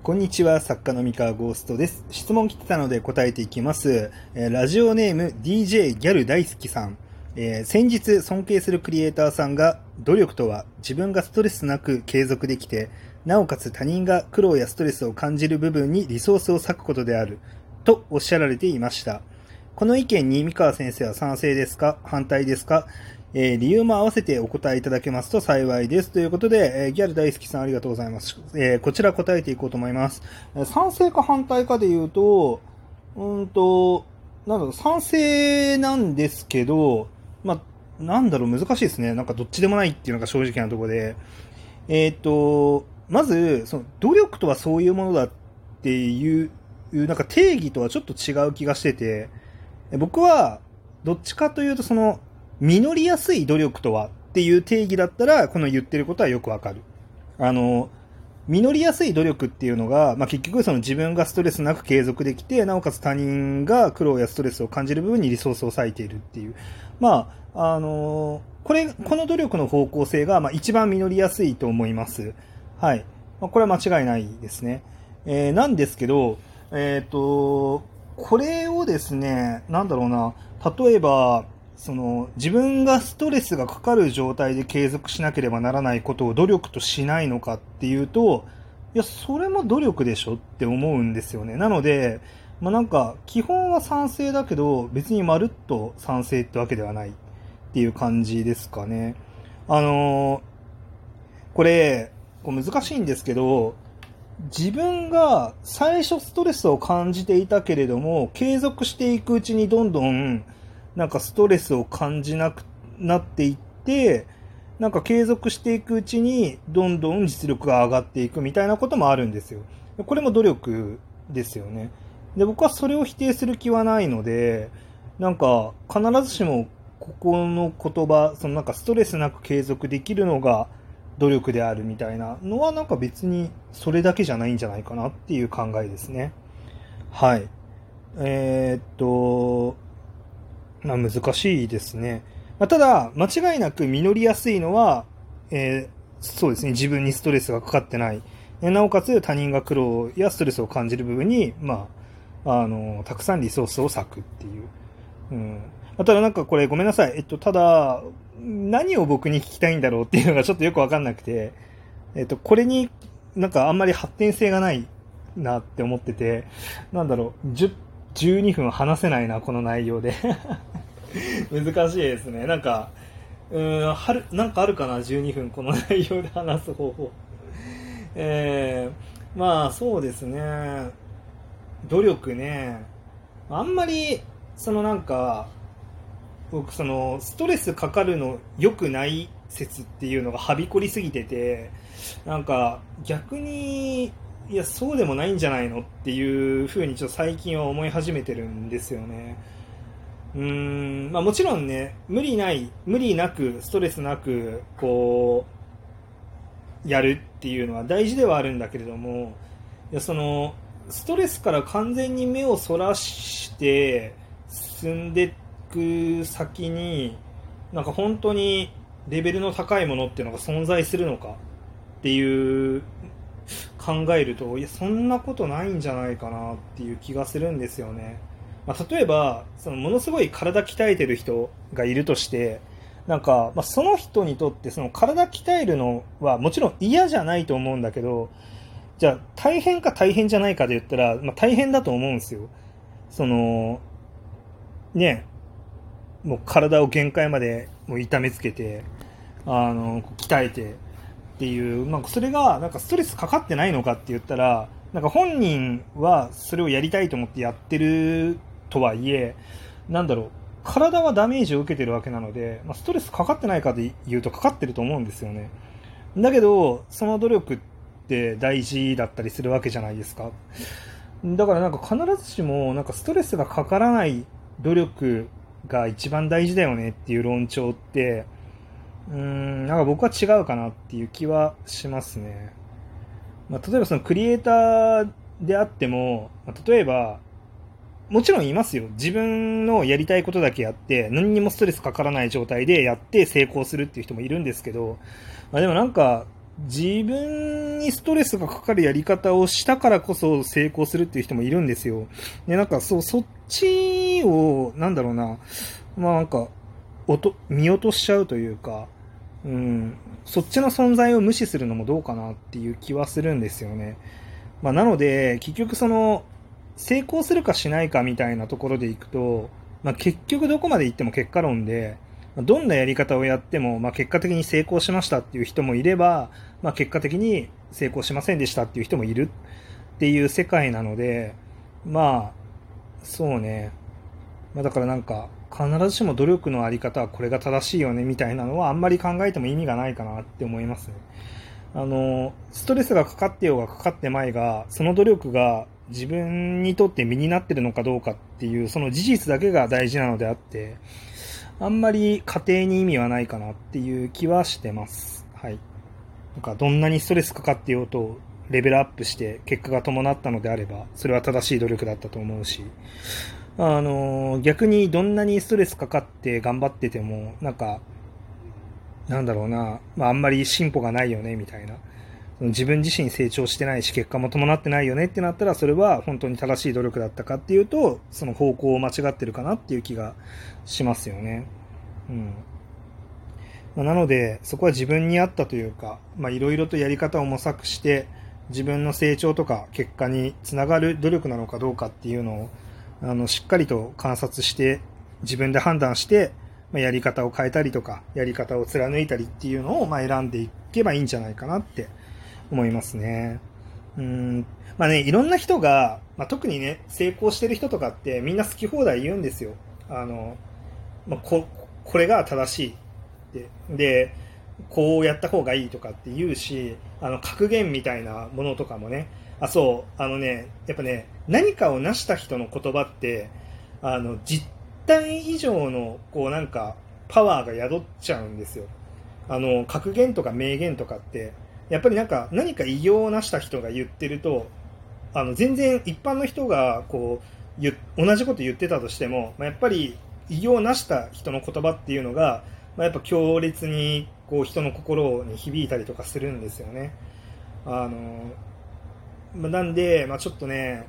こんにちは、作家の三河ゴーストです。質問来てたので答えていきます。えーラジオネーム DJ ギャル大好きさん。えー先日尊敬するクリエイターさんが、努力とは自分がストレスなく継続できて、なおかつ他人が苦労やストレスを感じる部分にリソースを割くことである、とおっしゃられていました。この意見に三河先生は賛成ですか？反対ですか？えー理由も合わせてお答えいただけますと幸いです。ということで、えーギャル大好きさんありがとうございます。えーこちら答えていこうと思います。え賛成か反対かで言うと、うんと、なんだろう、賛成なんですけど、まあ、なんだろう、難しいですね。なんかどっちでもないっていうのが正直なところで、えっ、と、まず、その、努力とはそういうものだっていう、なんか定義とはちょっと違う気がしてて、僕は、どっちかというと、その、実りやすい努力とはっていう定義だったら、この言ってることはよくわかる。あの、実りやすい努力っていうのが、まあ、結局その自分がストレスなく継続できて、なおかつ他人が苦労やストレスを感じる部分にリソースを割いているっていう。まあ、あのこれ、この努力の方向性が、まあ、一番実りやすいと思います。はい。まあ、これは間違いないですね。えーなんですけど、えっ、と、これをですね、なんだろうな、例えば、その、自分がストレスがかかる状態で継続しなければならないことを努力としないのかっていうと、いや、それも努力でしょって思うんですよね。なので、まあ、なんか、基本は賛成だけど、別にまるっと賛成ってわけではないっていう感じですかね。あのーこれ、こう難しいんですけど、自分が最初ストレスを感じていたけれども、継続していくうちにどんどん、なんかストレスを感じなくなっていって、なんか継続していくうちに、どんどん実力が上がっていくみたいなこともあるんですよ。これも努力ですよね。で、僕はそれを否定する気はないので、なんか必ずしもここの言葉、そのなんかストレスなく継続できるのが努力であるみたいなのはなんか別にそれだけじゃないんじゃないかなっていう考えですね。はい。えーっと、まあ難しいですね。まあ、ただ、間違いなく実りやすいのは、えーそうですね、自分にストレスがかかってない。なおかつ他人が苦労やストレスを感じる部分に、まあ、あの、たくさんリソースを割くっていう。うん。ただなんかこれごめんなさい。えっと、ただ、何を僕に聞きたいんだろうっていうのがちょっとよくわかんなくて、えっと、これになんかあんまり発展性がないなって思ってて、なんだろう、10 12分話せないな、この内容で。難しいですね。なんか、うん、はる、なんかあるかな、12分この内容で話す方法。えー、まあそうですね。努力ね。あんまり、そのなんか、僕その、ストレスかかるの良くない説っていうのがはびこりすぎてて、なんか逆に、いや、そうでもないんじゃないのっていうふうにちょっと最近は思い始めてるんですよね。うーん、まあもちろんね、無理ない、無理なく、ストレスなく、こう、やるっていうのは大事ではあるんだけれども、いや、その、ストレスから完全に目をそらして進んでいく先に、なんか本当にレベルの高いものっていうのが存在するのかっていう考えると、いや、そんなことないんじゃないかなっていう気がするんですよね。まあ、例えば、そのものすごい体鍛えてる人がいるとして、なんか、まあ、その人にとってその体鍛えるのはもちろん嫌じゃないと思うんだけど、じゃあ大変か大変じゃないかで言ったら、まあ、大変だと思うんですよ。その、ね、もう体を限界までもう痛めつけて、あの、鍛えてっていう、なんかそれがなんかストレスかかってないのかって言ったら、なんか本人はそれをやりたいと思ってやってるとはいえ、なんだろう、体はダメージを受けてるわけなので、まあ、ストレスかかってないかで言うとかかってると思うんですよね。だけど、その努力って大事だったりするわけじゃないですか。だからなんか必ずしもなんかストレスがかからない努力が一番大事だよねっていう論調って、うん、なんか僕は違うかなっていう気はしますね。まあ、例えばそのクリエイターであっても、まあ例えば、もちろんいますよ。自分のやりたいことだけやって、何にもストレスかからない状態でやって成功するっていう人もいるんですけど、まあ、でもなんか、自分にストレスがかかるやり方をしたからこそ成功するっていう人もいるんですよ。で、なんかそう、そっちを、なんだろうな、まあなんか、と見落としちゃうというか、うん、そっちの存在を無視するのもどうかなっていう気はするんですよね。まあ、なので、結局その、成功するかしないかみたいなところでいくと、まあ、結局どこまで行っても結果論で、どんなやり方をやっても、まあ、結果的に成功しましたっていう人もいれば、まあ、結果的に成功しませんでしたっていう人もいるっていう世界なので、まあ、そうね。まあ、だからなんか、必ずしも努力のあり方はこれが正しいよねみたいなのはあんまり考えても意味がないかなって思いますね。あの、ストレスがかかってようがかかってまいが、その努力が自分にとって身になってるのかどうかっていう、その事実だけが大事なのであって、あんまり家庭に意味はないかなっていう気はしてます。はい。なんかどんなにストレスかかってようと、レベルアップして結果が伴ったのであれば、それは正しい努力だったと思うし、あの、逆にどんなにストレスかかって頑張ってても、なんか、なんだろうな、まあ、あんまり進歩がないよね、みたいな。自分自身成長してないし、結果も伴ってないよねってなったら、それは本当に正しい努力だったかっていうと、その方向を間違ってるかなっていう気がしますよね。うん。まあ、なので、そこは自分に合ったというか、まあ、いろいろとやり方を模索して、自分の成長とか結果につながる努力なのかどうかっていうのを、あの、しっかりと観察して、自分で判断して、まあ、やり方を変えたりとか、やり方を貫いたりっていうのを、まあ、選んでいけばいいんじゃないかなって思いますね。うん。まあね、いろんな人が、まあ、特にね、成功してる人とかってみんな好き放題言うんですよ。あの、まあ、こ、これが正しいって。で、こうやった方がいいとかって言うし、あの、格言みたいなものとかもね、あ、そう、あのね、やっぱね、何かを成した人の言葉って、あの、実体以上の、こうなんか、パワーが宿っちゃうんですよ。あの、格言とか名言とかって、やっぱりなんか、何か偉業を成した人が言ってると、あの、全然一般の人が、こう、同じこと言ってたとしても、まあ、やっぱり、偉業を成した人の言葉っていうのが、まあ、やっぱ強烈に、こう、人の心に響いたりとかするんですよね。あの、まなんで、まあ、ちょっとね、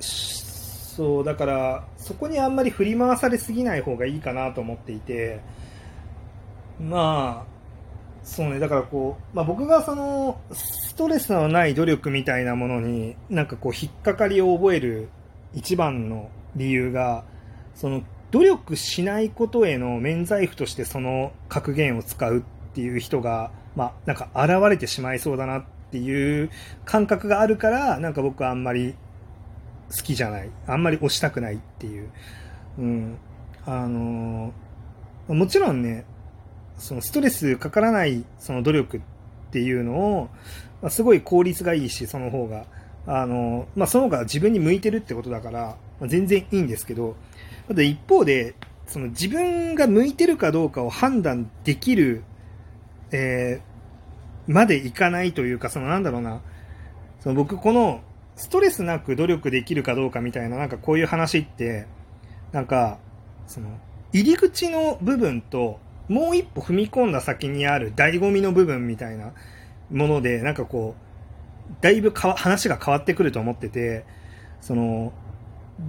そう、だから、そこにあんまり振り回されすぎない方がいいかなと思っていて、まあ、そうね、だからこう、まあ僕がその、ストレスのない努力みたいなものに、なんかこう、引っかかりを覚える一番の理由が、その、努力しないことへの免罪符としてその格言を使うっていう人が、まあ、なんか現れてしまいそうだなっていう感覚があるから、なんか僕はあんまり好きじゃない。あんまり押したくないっていう。うん。あのー、もちろんね、そのストレスかからないその努力っていうのを、まあ、すごい効率がいいし、その方が。あのー、まあ、その方が自分に向いてるってことだから、まあ、全然いいんですけど、ただ一方で、その自分が向いてるかどうかを判断できる、えー、までいかないというか、そのなんだろうな、その僕このストレスなく努力できるかどうかみたいな、なんかこういう話って、なんか、その、入り口の部分と、もう一歩踏み込んだ先にある醍醐味の部分みたいなもので、なんかこう、だいぶ話が変わってくると思ってて、その、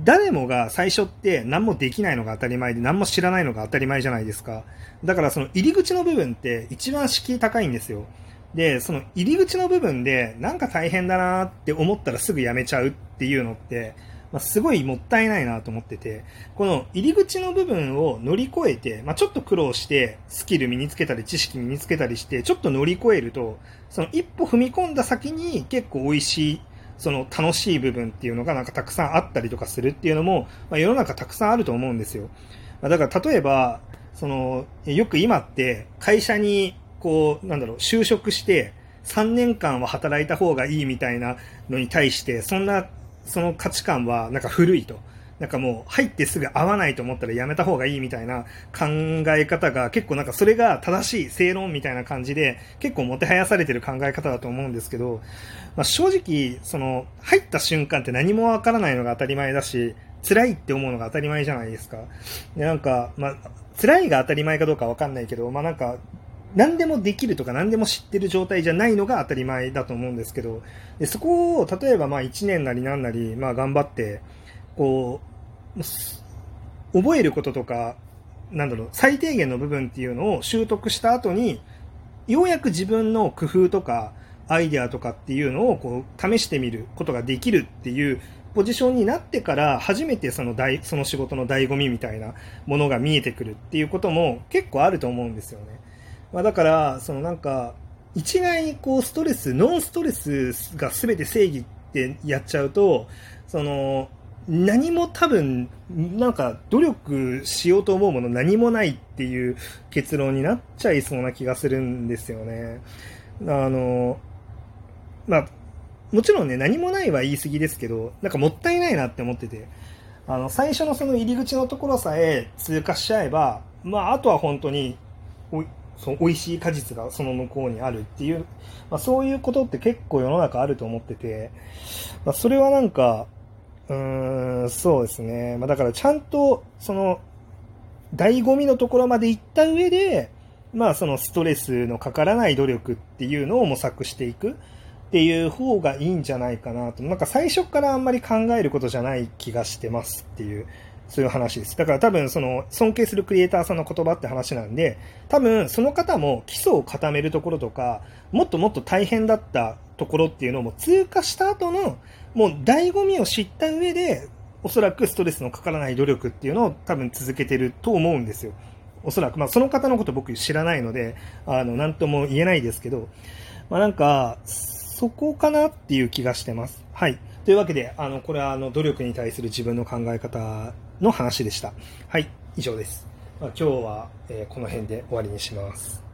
誰もが最初って何もできないのが当たり前で何も知らないのが当たり前じゃないですか。だからその入り口の部分って一番敷居高いんですよ。で、その入り口の部分で、なんか大変だなって思ったらすぐやめちゃうっていうのって、まあ、すごいもったいないなと思ってて、この入り口の部分を乗り越えて、まあ、ちょっと苦労して、スキル身につけたり、知識身につけたりして、ちょっと乗り越えると、その一歩踏み込んだ先に結構美味しい、その楽しい部分っていうのがなんかたくさんあったりとかするっていうのも、まあ、世の中たくさんあると思うんですよ。まあ、だから例えば、その、よく今って会社にこう、なんだろう、就職して、3年間は働いた方がいいみたいなのに対して、そんな、その価値観はなんか古いと。なんかもう入ってすぐ合わないと思ったらやめた方がいいみたいな考え方が結構なんかそれが正しい正論みたいな感じで結構もてはやされてる考え方だと思うんですけど、まあ、正直その入った瞬間って何もわからないのが当たり前だし辛いって思うのが当たり前じゃないですか。でなんか、まあ、辛いが当たり前かどうかわかんないけど、まあなんか何でもできるとか何でも知ってる状態じゃないのが当たり前だと思うんですけど、でそこを例えばまあ1年なり何なり、まあ頑張って、こう、覚えることとか、なんだろう、最低限の部分っていうのを習得した後に、ようやく自分の工夫とか、アイデアとかっていうのをこう試してみることができるっていうポジションになってから初めてその大その仕事の醍醐味みたいなものが見えてくるっていうことも結構あると思うんですよね。まあ、だから、そのなんか、一概にこうストレス、ノンストレスが全て正義ってやっちゃうと、その、何も多分、なんか努力しようと思うもの何もないっていう結論になっちゃいそうな気がするんですよね。あの、まあ、もちろんね、何もないは言い過ぎですけど、なんかもったいないなって思ってて、あの、最初のその入り口のところさえ通過しちゃえば、まあ、あとは本当に、その美味しい果実がその向こうにあるっていう、まあ、そういうことって結構世の中あると思ってて、まあ、それはなんか、うーん、そうですね。まあ、だからちゃんと、その、醍醐味のところまで行った上で、まあそのストレスのかからない努力っていうのを模索していくっていう方がいいんじゃないかなと。なんか最初からあんまり考えることじゃない気がしてますっていうそういう話です。だから多分その尊敬するクリエイターさんの言葉って話なんで、多分その方も基礎を固めるところとか、もっともっと大変だったところっていうのも通過した後の、もう醍醐味を知った上で、おそらくストレスのかからない努力っていうのを多分続けてると思うんですよ。おそらく。まあその方のこと僕知らないので、あの、なんとも言えないですけど、まあなんか、そこかなっていう気がしてます。はい。というわけで、あの、これはあの、努力に対する自分の考え方の話でした。はい、以上です。まあ、今日は、え、この辺で終わりにします。